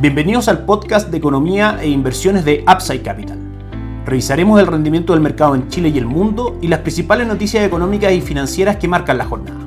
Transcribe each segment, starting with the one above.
Bienvenidos al podcast de economía e inversiones de Upside Capital. Revisaremos el rendimiento del mercado en Chile y el mundo y las principales noticias económicas y financieras que marcan la jornada.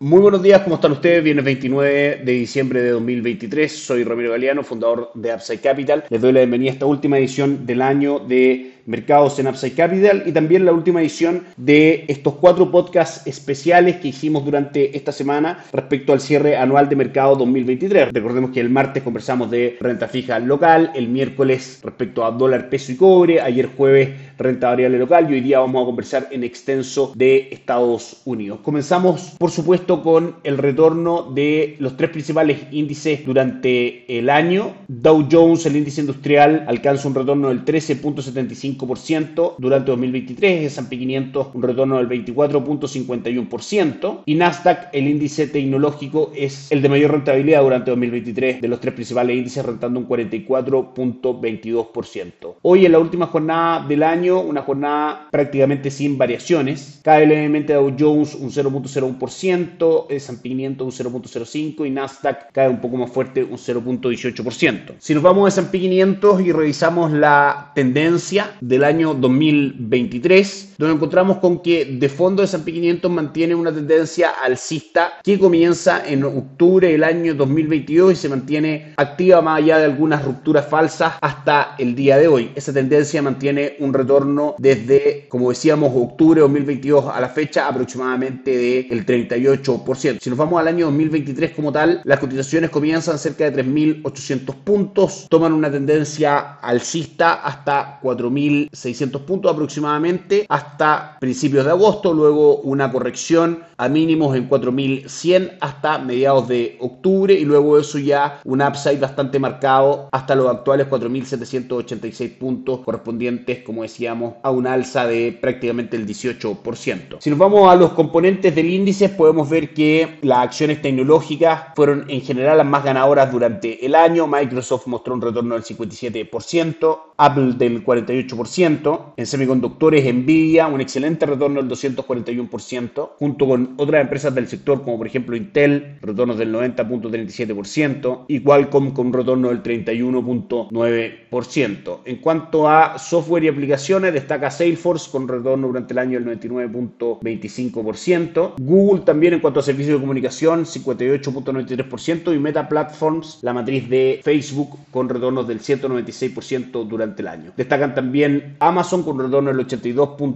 Muy buenos días, ¿cómo están ustedes? Viernes 29 de diciembre de 2023. Soy Ramiro Galeano, fundador de Upside Capital. Les doy la bienvenida a esta última edición del año de mercados en Upside Capital y también la última edición de estos cuatro podcasts especiales que hicimos durante esta semana respecto al cierre anual de mercado 2023. Recordemos que el martes conversamos de renta fija local, el miércoles respecto a dólar, peso y cobre, ayer jueves renta variable local y hoy día vamos a conversar en extenso de Estados Unidos. Comenzamos, por supuesto, con el retorno de los tres principales índices durante el año. Dow Jones, el índice industrial, alcanza un retorno del 13.75 durante 2023, S&P 500 un retorno del 24.51% y Nasdaq, el índice tecnológico, es el de mayor rentabilidad durante 2023 de los tres principales índices, rentando un 44.22%. Hoy en la última jornada del año, una jornada prácticamente sin variaciones, cae levemente Dow Jones un 0.01%, S&P 500 un 0.05% y Nasdaq cae un poco más fuerte un 0.18%. Si nos vamos a S&P 500 y revisamos la tendencia, del año 2023, donde encontramos con que de fondo de S&P 500 mantiene una tendencia alcista que comienza en octubre del año 2022 y se mantiene activa más allá de algunas rupturas falsas hasta el día de hoy. Esa tendencia mantiene un retorno desde, como decíamos, octubre de 2022 a la fecha aproximadamente del 38%. Si nos vamos al año 2023 como tal, las cotizaciones comienzan cerca de 3.800 puntos, toman una tendencia alcista hasta 4.000 600 puntos aproximadamente hasta principios de agosto, luego una corrección a mínimos en 4100 hasta mediados de octubre y luego eso ya un upside bastante marcado hasta los actuales 4786 puntos correspondientes, como decíamos, a un alza de prácticamente el 18%. Si nos vamos a los componentes del índice, podemos ver que las acciones tecnológicas fueron en general las más ganadoras durante el año. Microsoft mostró un retorno del 57%, Apple del 48%, en semiconductores Nvidia un excelente retorno del 241%, junto con otras empresas del sector como por ejemplo Intel, retornos del 90.37% y Qualcomm con un retorno del 31.9%. En cuanto a software y aplicaciones, destaca Salesforce con retorno durante el año del 99.25%, Google también en cuanto a servicios de comunicación 58.93% y Meta Platforms, la matriz de Facebook, con retornos del 196% durante el año. Destacan también Amazon con retorno del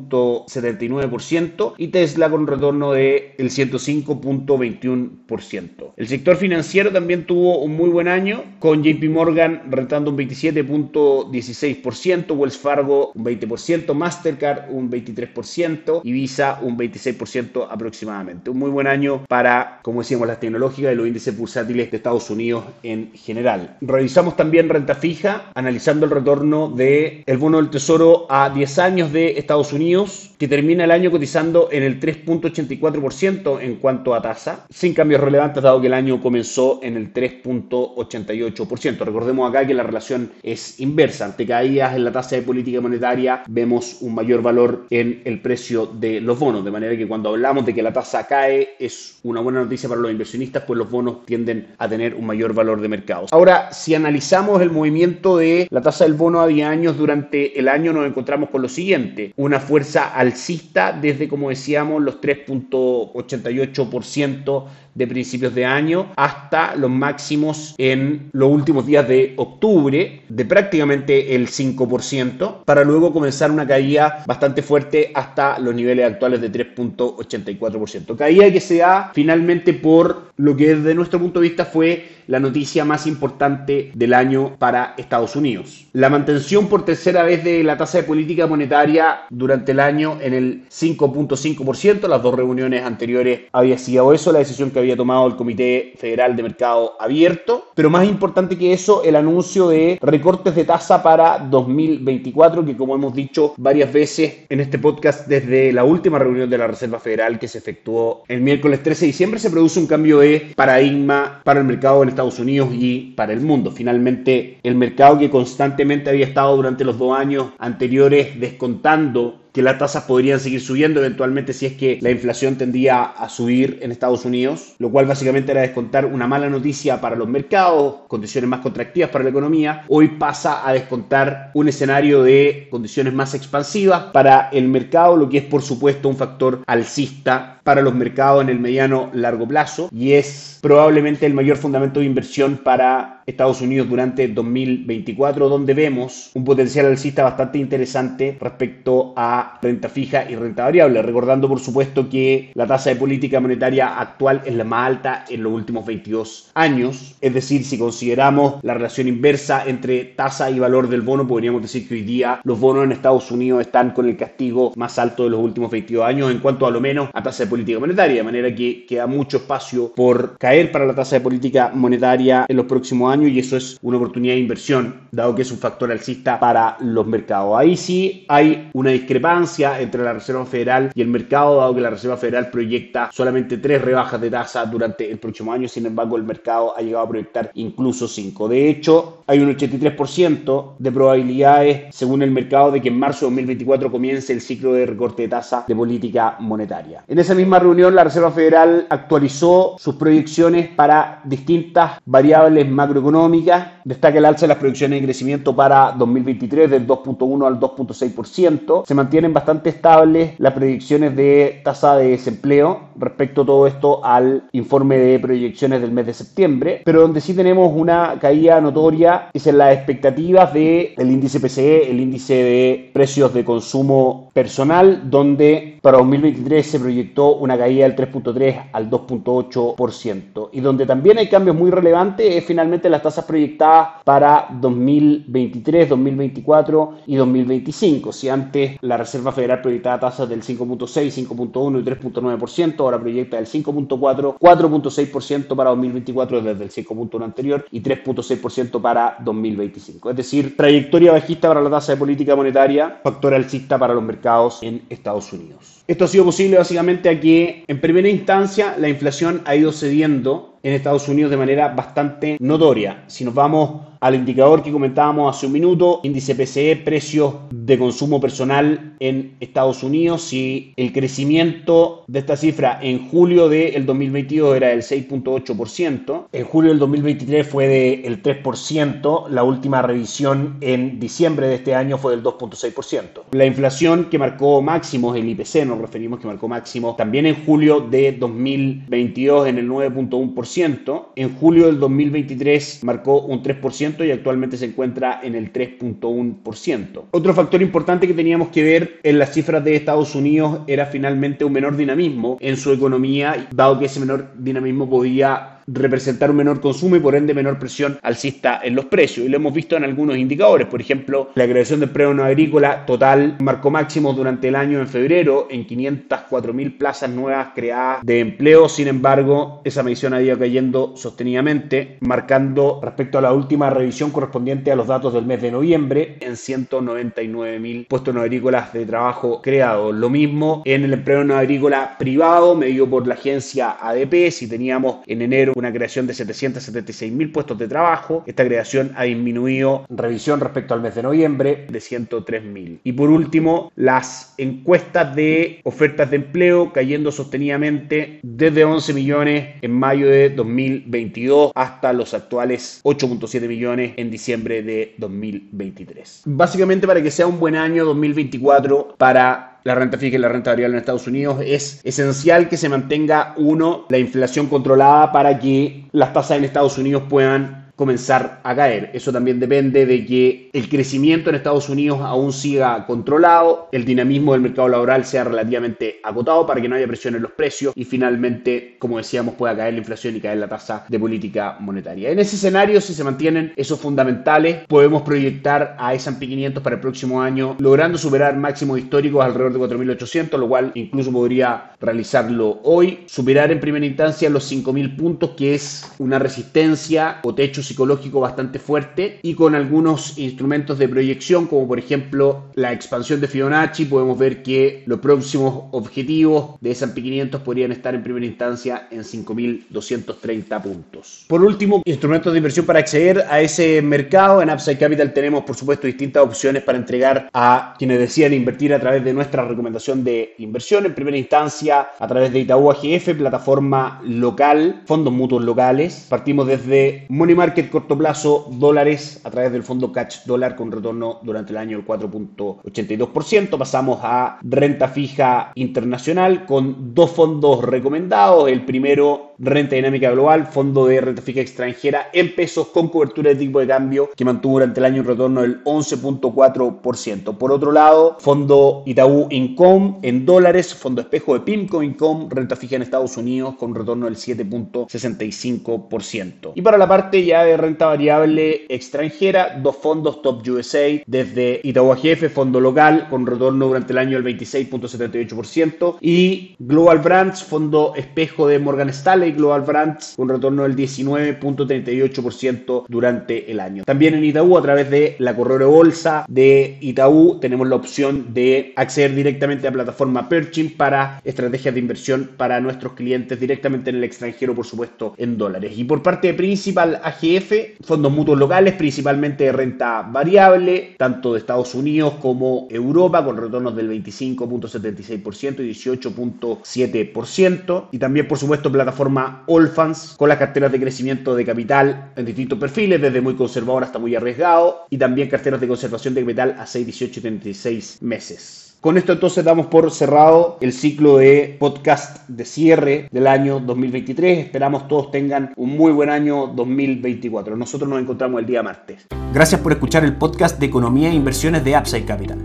82.79% y Tesla con un retorno del 105.21%. El sector financiero también tuvo un muy buen año con JP Morgan rentando un 27.16%, Wells Fargo un 20%, Mastercard un 23% y Visa un 26% aproximadamente. Un muy buen año para, como decíamos, las tecnológicas y los índices bursátiles de Estados Unidos en general. Revisamos también renta fija, analizando el retorno del el bono del Tesoro a 10 años de Estados Unidos, que termina el año cotizando en el 3.84% en cuanto a tasa, sin cambios relevantes dado que el año comenzó en el 3.88%. Recordemos acá que la relación es inversa. Ante caídas en la tasa de política monetaria vemos un mayor valor en el precio de los bonos, de manera que cuando hablamos de que la tasa cae es una buena noticia para los inversionistas, pues los bonos tienden a tener un mayor valor de mercado. Ahora, si analizamos el movimiento de la tasa del bono a 10 años durante el año nos encontramos con lo siguiente, una fuerza alcista desde, como decíamos, los 3.88% de principios de año hasta los máximos en los últimos días de octubre de prácticamente el 5% para luego comenzar una caída bastante fuerte hasta los niveles actuales de 3.84%. Caída que se da finalmente por lo que desde nuestro punto de vista fue la noticia más importante del año para Estados Unidos. La mantención por tercera vez de la tasa de política monetaria durante el año en el 5.5%. Las dos reuniones anteriores había sido eso, la decisión que había tomado el Comité Federal de Mercado Abierto. Pero más importante que eso, el anuncio de recortes de tasa para 2024, que como hemos dicho varias veces en este podcast desde la última reunión de la Reserva Federal que se efectuó el miércoles 13 de diciembre, se produce un cambio de paradigma para el mercado en Estados Unidos y para el mundo. Finalmente, el mercado que constantemente había estado durante los dos años anteriores descontando que las tasas podrían seguir subiendo eventualmente si es que la inflación tendría a subir en Estados Unidos, lo cual básicamente era descontar una mala noticia para los mercados, condiciones más contractivas para la economía, hoy pasa a descontar un escenario de condiciones más expansivas para el mercado, lo que es por supuesto un factor alcista para los mercados en el mediano largo plazo y es probablemente el mayor fundamento de inversión para Estados Unidos durante 2024, donde vemos un potencial alcista bastante interesante respecto a renta fija y renta variable, recordando por supuesto que la tasa de política monetaria actual es la más alta en los últimos 22 años, es decir, si consideramos la relación inversa entre tasa y valor del bono, podríamos decir que hoy día los bonos en Estados Unidos están con el castigo más alto de los últimos 22 años en cuanto a lo menos a tasa de política monetaria, de manera que queda mucho espacio por caer para la tasa de política monetaria en los próximos años y eso es una oportunidad de inversión, dado que es un factor alcista para los mercados. Ahí sí hay una discrepancia entre la Reserva Federal y el mercado, dado que la Reserva Federal proyecta solamente tres rebajas de tasa durante el próximo año, sin embargo el mercado ha llegado a proyectar incluso cinco. De hecho, hay un 83% de probabilidades, según el mercado, de que en marzo de 2024 comience el ciclo de recorte de tasa de política monetaria. En esa misma reunión, la Reserva Federal actualizó sus proyecciones para distintas variables macroeconómicas. Destaca el alza de las proyecciones de crecimiento para 2023 del 2.1 al 2.6%. Se bastante estables las proyecciones de tasa de desempleo respecto a todo esto al informe de proyecciones del mes de septiembre, pero donde sí tenemos una caída notoria es en las expectativas del el índice PCE, el índice de precios de consumo personal, donde para 2023 se proyectó una caída del 3.3 al 2.8% y donde también hay cambios muy relevantes es finalmente las tasas proyectadas para 2023, 2024 y 2025. Si antes la Reserva Federal proyectaba tasas del 5.6, 5.1 y 3.9%, ahora proyecta el 5.4, 4.6% para 2024 desde el 5.1 anterior y 3.6% para 2025. Es decir, trayectoria bajista para la tasa de política monetaria, factor alcista para los mercados en Estados Unidos. Esto ha sido posible básicamente a que en primera instancia la inflación ha ido cediendo en Estados Unidos de manera bastante notoria. Si nos vamos al indicador que comentábamos hace un minuto, índice PCE, precios de consumo personal en Estados Unidos, y el crecimiento de esta cifra en julio del 2022 era del 6.8%, en julio del 2023 fue del 3%, la última revisión en diciembre de este año fue del 2.6%. La inflación que marcó máximos, el IPC nos referimos que marcó máximo también en julio de 2022 en el 9.1%, en julio del 2023 marcó un 3%, y actualmente se encuentra en el 3.1%. Otro factor importante que teníamos que ver en las cifras de Estados Unidos era finalmente un menor dinamismo en su economía, dado que ese menor dinamismo podía representar un menor consumo y por ende menor presión alcista en los precios. Y lo hemos visto en algunos indicadores. Por ejemplo, la creación de empleo no agrícola total marcó máximo durante el año en febrero en 504 mil plazas nuevas creadas de empleo. Sin embargo, esa medición ha ido cayendo sostenidamente, marcando respecto a la última revisión correspondiente a los datos del mes de noviembre en 199 mil puestos no agrícolas de trabajo creados. Lo mismo en el empleo no agrícola privado, medido por la agencia ADP. Si teníamos en enero una creación de 776 mil puestos de trabajo. Esta creación ha disminuido, revisión respecto al mes de noviembre, de 103 mil. Y por último, las encuestas de ofertas de empleo cayendo sostenidamente desde 11 millones en mayo de 2022 hasta los actuales 8.7 millones en diciembre de 2023. Básicamente para que sea un buen año 2024 para la renta fija y la renta variable en Estados Unidos, es esencial que se mantenga, uno, la inflación controlada para que las tasas en Estados Unidos puedan comenzar a caer. Eso también depende de que el crecimiento en Estados Unidos aún siga controlado, el dinamismo del mercado laboral sea relativamente acotado para que no haya presión en los precios y finalmente, como decíamos, pueda caer la inflación y caer la tasa de política monetaria. En ese escenario, si se mantienen esos fundamentales, podemos proyectar a S&P 500 para el próximo año logrando superar máximos históricos alrededor de 4.800, lo cual incluso podría realizarlo hoy, superar en primera instancia los 5.000 puntos, que es una resistencia o techo psicológico bastante fuerte y con algunos instrumentos de proyección como por ejemplo la expansión de Fibonacci podemos ver que los próximos objetivos de S&P 500 podrían estar en primera instancia en 5.230 puntos. Por último, instrumentos de inversión para acceder a ese mercado. En Upside Capital tenemos por supuesto distintas opciones para entregar a quienes decían invertir a través de nuestra recomendación de inversión. En primera instancia a través de Itaú AGF, plataforma local, fondos mutuos locales. Partimos desde Money Market corto plazo, dólares a través del fondo Catch Dólar con retorno durante el año del 4.82%. Pasamos a renta fija internacional con dos fondos recomendados. El primero, renta dinámica global, fondo de renta fija extranjera en pesos con cobertura de tipo de cambio que mantuvo durante el año un retorno del 11.4%. Por otro lado, fondo Itaú Income en dólares, fondo espejo de PIMCO Income, renta fija en Estados Unidos con retorno del 7.65%. Y para la parte ya de renta variable extranjera, dos fondos Top USA desde Itaú AGF, fondo local con retorno durante el año del 26.78% y Global Brands, fondo espejo de Morgan Stanley Global Brands con retorno del 19.38% durante el año. También en Itaú a través de la correo bolsa de Itaú tenemos la opción de acceder directamente a la plataforma Perching para estrategias de inversión para nuestros clientes directamente en el extranjero, por supuesto, en dólares. Y por parte de Principal AGF, fondos mutuos locales, principalmente de renta variable, tanto de Estados Unidos como Europa, con retornos del 25.76% y 18.7%. Y también, por supuesto, plataforma Allfans, con las carteras de crecimiento de capital en distintos perfiles, desde muy conservador hasta muy arriesgado, y también carteras de conservación de capital a 6, 18 y 36 meses. Con esto entonces damos por cerrado el ciclo de podcast de cierre del año 2023. Esperamos todos tengan un muy buen año 2024. Nosotros nos encontramos el día martes. Gracias por escuchar el podcast de Economía e Inversiones de Upside Capital.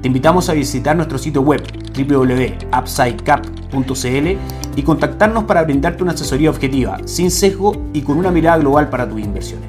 Te invitamos a visitar nuestro sitio web www.upsidecap.cl y contactarnos para brindarte una asesoría objetiva, sin sesgo y con una mirada global para tus inversiones.